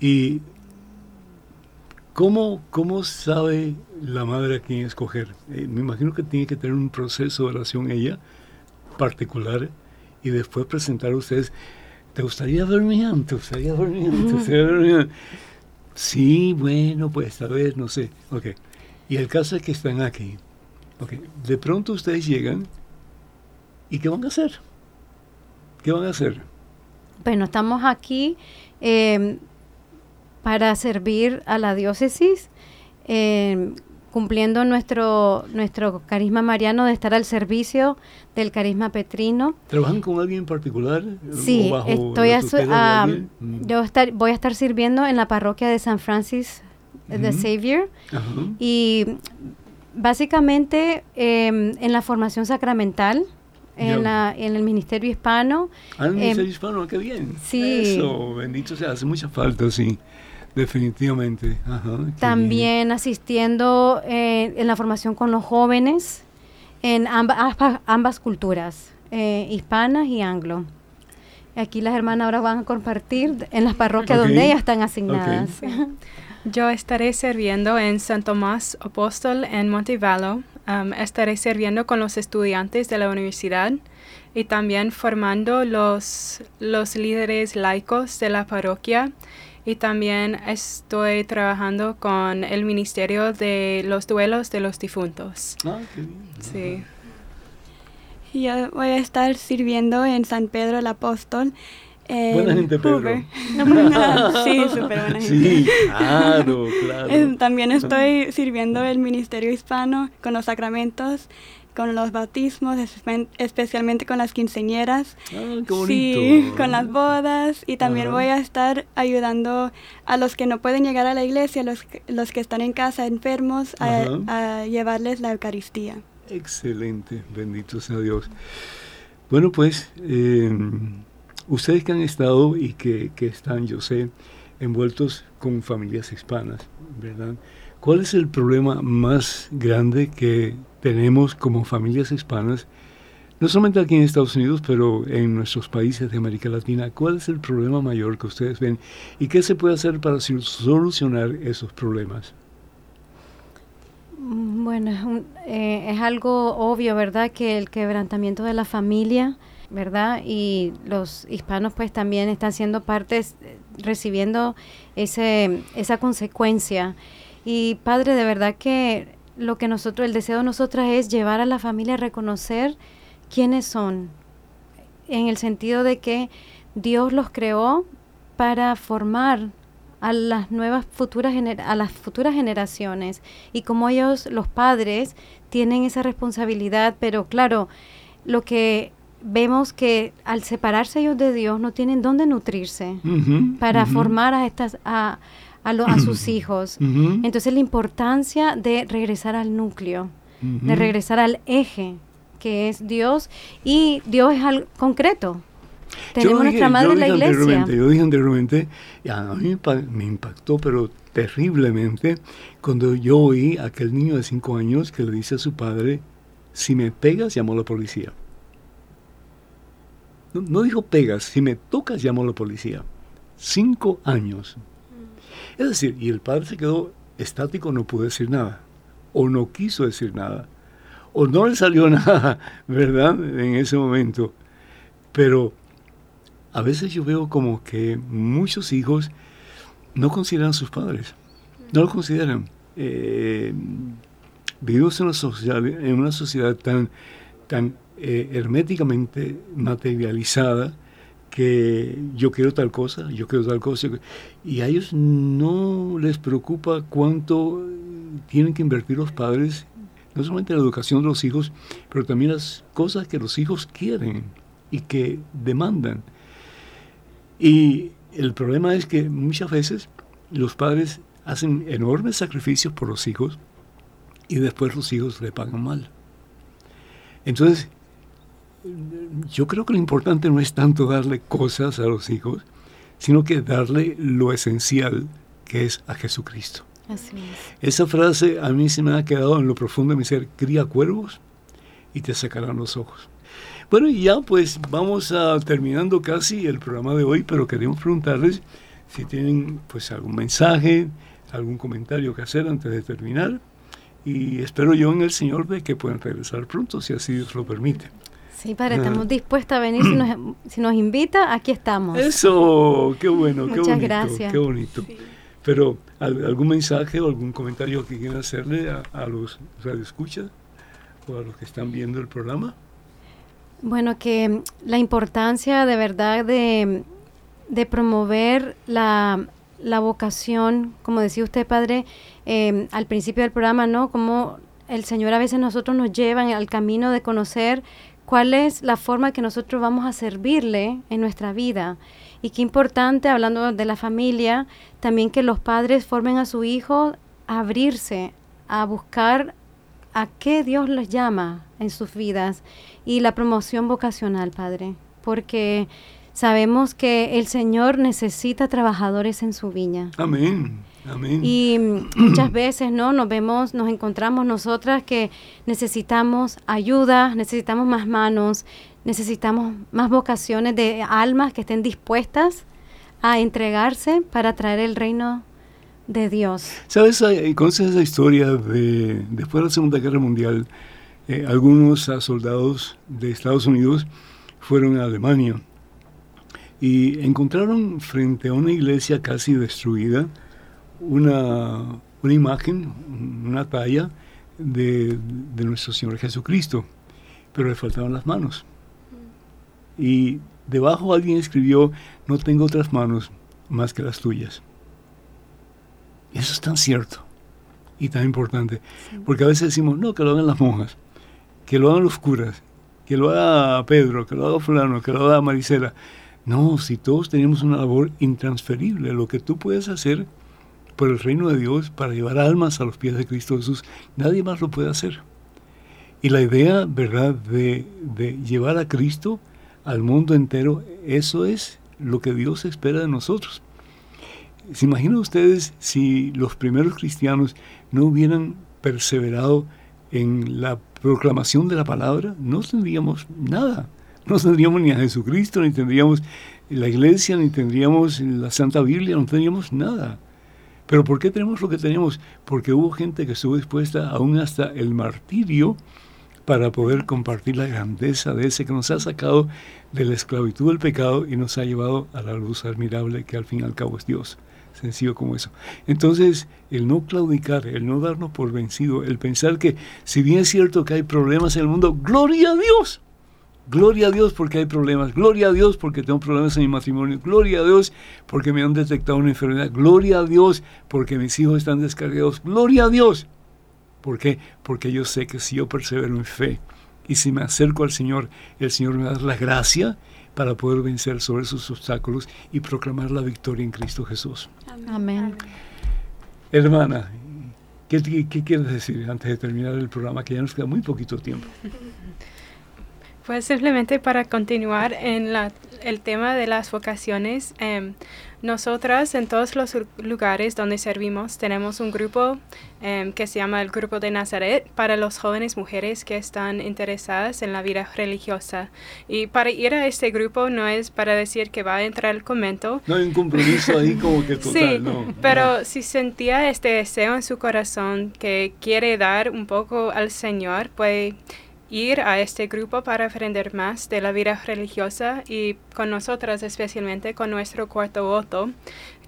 ¿Y cómo, cómo sabe la madre a quién escoger? Eh, me imagino que tiene que tener un proceso de oración ella particular y después presentar a ustedes. ¿Te gustaría Birmingham? ¿Te gustaría Birmingham? ¿Te gustaría Birmingham? Sí, bueno, pues a ver, no sé. Ok. Y el caso es que están aquí. Ok. De pronto ustedes llegan y ¿qué van a hacer? ¿Qué van a hacer? Bueno, estamos aquí eh, para servir a la diócesis, eh, cumpliendo nuestro, nuestro carisma mariano de estar al servicio del carisma petrino. ¿Trabajan con alguien en particular? Sí, ¿O bajo estoy a su- ah? Mm. yo estar, voy a estar sirviendo en la parroquia de San Francis de Ujú. Savior Ajá. y básicamente eh, en la formación sacramental, en, la, en el ministerio hispano. Ah, el eh, ministerio hispano, qué bien. sí. Eso, bendito sea, hace mucha falta, sí. Definitivamente. Ajá, qué bien. También asistiendo eh, en la formación con los jóvenes en ambas culturas, eh, hispanas y anglo. Aquí las hermanas ahora van a compartir en las parroquias donde ellas están asignadas. Yo estaré sirviendo en San Tomás Apóstol en Montevallo. Um, estaré sirviendo con los estudiantes de la universidad y también formando los, los líderes laicos de la parroquia. Y también estoy trabajando con el Ministerio de los Duelos de los Difuntos. Ah, qué bien. Sí. Y Yo voy a estar sirviendo en San Pedro el Apóstol. en Buena gente, Pedro. Hoover. sí, súper buena gente. Sí, claro, claro. También estoy sirviendo el ministerio hispano con los sacramentos, con los bautismos, espe- especialmente con las quinceñeras. Ah, qué bonito. Sí, con las bodas y también Ajá. voy a estar ayudando a los que no pueden llegar a la iglesia, los los que están en casa enfermos, a llevarles la Eucaristía. Excelente, bendito sea Dios. Bueno, pues, eh, ustedes que han estado y que, que están, yo sé, envueltos con familias hispanas, ¿verdad? ¿Cuál es el problema más grande que tenemos como familias hispanas, no solamente aquí en Estados Unidos, pero en nuestros países de América Latina? ¿Cuál es el problema mayor que ustedes ven y qué se puede hacer para sol- solucionar esos problemas? Bueno, es, eh, es algo obvio, ¿verdad? Que el quebrantamiento de la familia, ¿verdad? Y los hispanos pues también están siendo partes, eh, recibiendo ese, esa consecuencia. Y Padre, de verdad que lo que nosotros, el deseo de nosotras es llevar a la familia a reconocer quiénes son, en el sentido de que Dios los creó para formar a las nuevas futuras a las futuras generaciones. Y como ellos los padres tienen esa responsabilidad pero claro lo que vemos que al separarse ellos de Dios no tienen dónde nutrirse para formar a estas a, a, lo- a sus hijos entonces la importancia de regresar al núcleo de regresar al eje que es Dios y Dios es algo concreto tenemos dije- nuestra madre en la iglesia Yo dije anteriormente, a mí me pa- me impactó, pero terriblemente, cuando yo oí a aquel niño de cinco años que le dice a su padre, si me pegas, llamo a la policía. No, no dijo pegas, si me tocas, llamo a la policía. Cinco años. Es decir, y el padre se quedó estático, no pudo decir nada, o no quiso decir nada, o no le salió nada, ¿verdad? En ese momento. Pero a veces yo veo como que muchos hijos no consideran a sus padres, no lo consideran. Eh, vivimos en una sociedad, en una sociedad tan, tan eh, herméticamente materializada que yo quiero tal cosa, yo quiero tal cosa, y a ellos no les preocupa cuánto tienen que invertir los padres, no solamente en la educación de los hijos, pero también las cosas que los hijos quieren y que demandan. Y el problema es que muchas veces los padres hacen enormes sacrificios por los hijos y después los hijos le pagan mal. Entonces, yo creo que lo importante no es tanto darle cosas a los hijos, sino que darle lo esencial que es a Jesucristo. Así es. Esa frase a mí se me ha quedado en lo profundo de mi ser, cría cuervos y te sacarán los ojos. Bueno, y ya pues vamos a terminando casi el programa de hoy, pero queremos preguntarles si tienen pues algún mensaje, algún comentario que hacer antes de terminar. Y espero yo en el Señor de que puedan regresar pronto, si así Dios lo permite. Sí, padre, estamos dispuestos a venir. Si nos, si nos invita, aquí estamos. Eso, qué bueno, qué Muchas bonito, gracias. qué bonito. Pero ¿al- algún mensaje o algún comentario que quieran hacerle a, a los radioescuchas o a los que están viendo el programa. Bueno, que la importancia de verdad de, de promover la, la vocación, como decía usted, padre, eh, al principio del programa, ¿no? Como el Señor a veces nosotros nos lleva al camino de conocer cuál es la forma que nosotros vamos a servirle en nuestra vida. Y qué importante, hablando de la familia, también que los padres formen a su hijo a abrirse, a buscar a qué Dios les llama en sus vidas y la promoción vocacional, Padre, porque sabemos que el Señor necesita trabajadores en su viña. Amén, amén. Y muchas veces, ¿no? Nos vemos, nos encontramos nosotras que necesitamos ayuda, necesitamos más manos, necesitamos más vocaciones de almas que estén dispuestas a entregarse para traer el reino de Dios. ¿Sabes? ¿Conoces esa historia de después de la Segunda Guerra Mundial? eh, algunos ah, soldados de Estados Unidos fueron a Alemania y encontraron frente a una iglesia casi destruida una, una imagen, una talla de, de nuestro Señor Jesucristo, pero le faltaban las manos. Y debajo alguien escribió, no tengo otras manos más que las tuyas. Eso es tan cierto y tan importante, porque a veces decimos, no, que lo hagan las monjas, que lo hagan los curas, que lo haga Pedro, que lo haga fulano, que lo haga Marisela. No, si todos tenemos una labor intransferible, lo que tú puedes hacer por el reino de Dios para llevar almas a los pies de Cristo Jesús, nadie más lo puede hacer. Y la idea, ¿verdad?, de, de llevar a Cristo al mundo entero, eso es lo que Dios espera de nosotros. ¿Se imaginan ustedes si los primeros cristianos no hubieran perseverado en la proclamación de la palabra? No tendríamos nada. No tendríamos ni a Jesucristo, ni tendríamos la iglesia, ni tendríamos la Santa Biblia, no tendríamos nada. Pero ¿por qué tenemos lo que tenemos? Porque hubo gente que estuvo dispuesta aún hasta el martirio para poder compartir la grandeza de ese que nos ha sacado de la esclavitud del pecado y nos ha llevado a la luz admirable que al fin y al cabo es Dios. Sencillo como eso. Entonces, el no claudicar, el no darnos por vencido, el pensar que si bien es cierto que hay problemas en el mundo, gloria a Dios. Gloria a Dios porque hay problemas. Gloria a Dios porque tengo problemas en mi matrimonio. Gloria a Dios porque me han detectado una enfermedad. Gloria a Dios porque mis hijos están descargados. Gloria a Dios. ¿Por qué? Porque yo sé que si yo persevero en fe y si me acerco al Señor, el Señor me va a dar la gracia para poder vencer sobre esos obstáculos y proclamar la victoria en Cristo Jesús. Amén. Hermana, ¿qué, qué quieres decir antes de terminar el programa? Que ya nos queda muy poquito tiempo. Pues simplemente para continuar en la, el tema de las vocaciones, em, nosotras en todos los lugares donde servimos tenemos un grupo em, que se llama el Grupo de Nazaret para las jóvenes mujeres que están interesadas en la vida religiosa. Y para ir a este grupo no es para decir que va a entrar al convento. No hay un compromiso ahí como que total, sí, no. pero si sentía este deseo en su corazón que quiere dar un poco al Señor, puede ir a este grupo para aprender más de la vida religiosa y con nosotras especialmente con nuestro cuarto voto,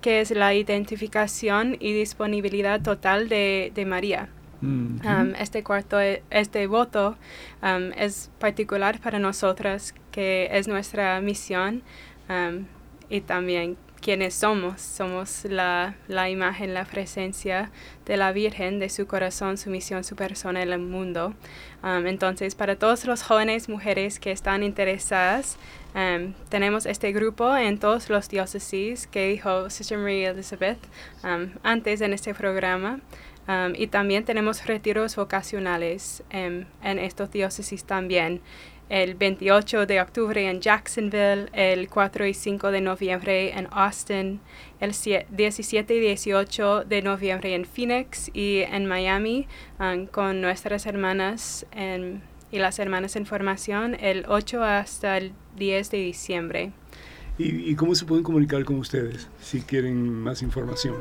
que es la identificación y disponibilidad total de, de María. Mm, Um, este cuarto, este voto um, es particular para nosotras, que es nuestra misión um, y también quienes somos. Somos la, la imagen, la presencia de la Virgen, de su corazón, su misión, su persona en el mundo. Um, entonces, para todos los jóvenes mujeres que están interesadas, um, tenemos este grupo en todos los diócesis que dijo Sister Maria Elizabeth um, antes en este programa. Y también tenemos retiros vocacionales em, en estos diócesis también. El 28 de octubre en Jacksonville, el 4 y 5 de noviembre en Austin, el sie- 17 y 18 de noviembre en Phoenix y en Miami um, con nuestras hermanas en- y las hermanas en formación el 8 hasta el 10 de diciembre. ¿Y, ¿Y cómo se pueden comunicar con ustedes si quieren más información?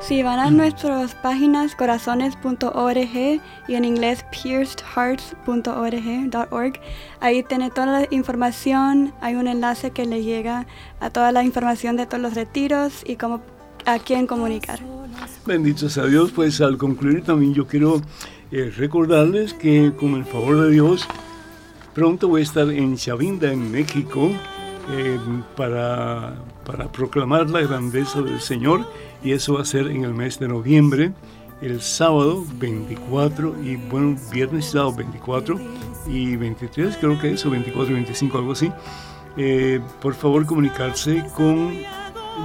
Si van a nuestras páginas corazones.org y en inglés piercedhearts.org, ahí tiene toda la información, hay un enlace que le llega a toda la información de todos los retiros y cómo a quién comunicar. Bendito sea Dios, pues al concluir también yo quiero eh, recordarles que con el favor de Dios pronto voy a estar en Chavinda, en México, eh, para, para proclamar la grandeza del Señor y eso va a ser en el mes de noviembre, el sábado 24 y bueno, viernes y sábado 24 y 23 creo que es, o 24 y 25, algo así. Eh, por favor comunicarse con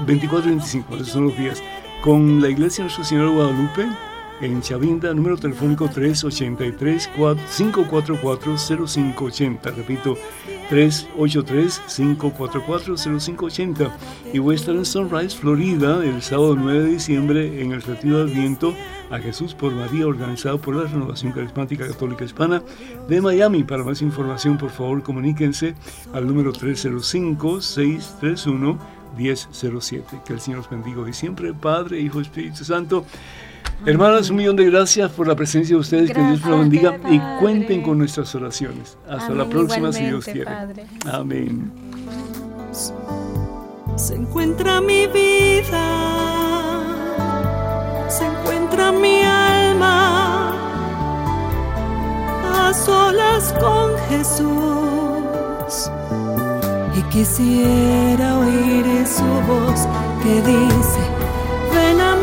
24 y 25, esos son los días, con la Iglesia Nuestra Señora de Guadalupe en Chavinda, número telefónico 383-544-0580. Repito, 383-544-0580. Y voy a estar en Sunrise, Florida, el sábado 9 de diciembre en el Retiro del Viento a Jesús por María, organizado por la Renovación Carismática Católica Hispana de Miami. Para más información, por favor, comuníquense al número 305-631. 1007. Que el Señor los bendiga hoy siempre, Padre, Hijo, Espíritu Santo. Hermanas, un millón de gracias por la presencia de ustedes. que Dios los bendiga y cuenten con nuestras oraciones. Hasta la Amén, próxima, si Dios quiere. Padre. Amén. Se encuentra mi vida, se encuentra mi alma a solas con Jesús. Y quisiera oír su voz que dice, ven a mí,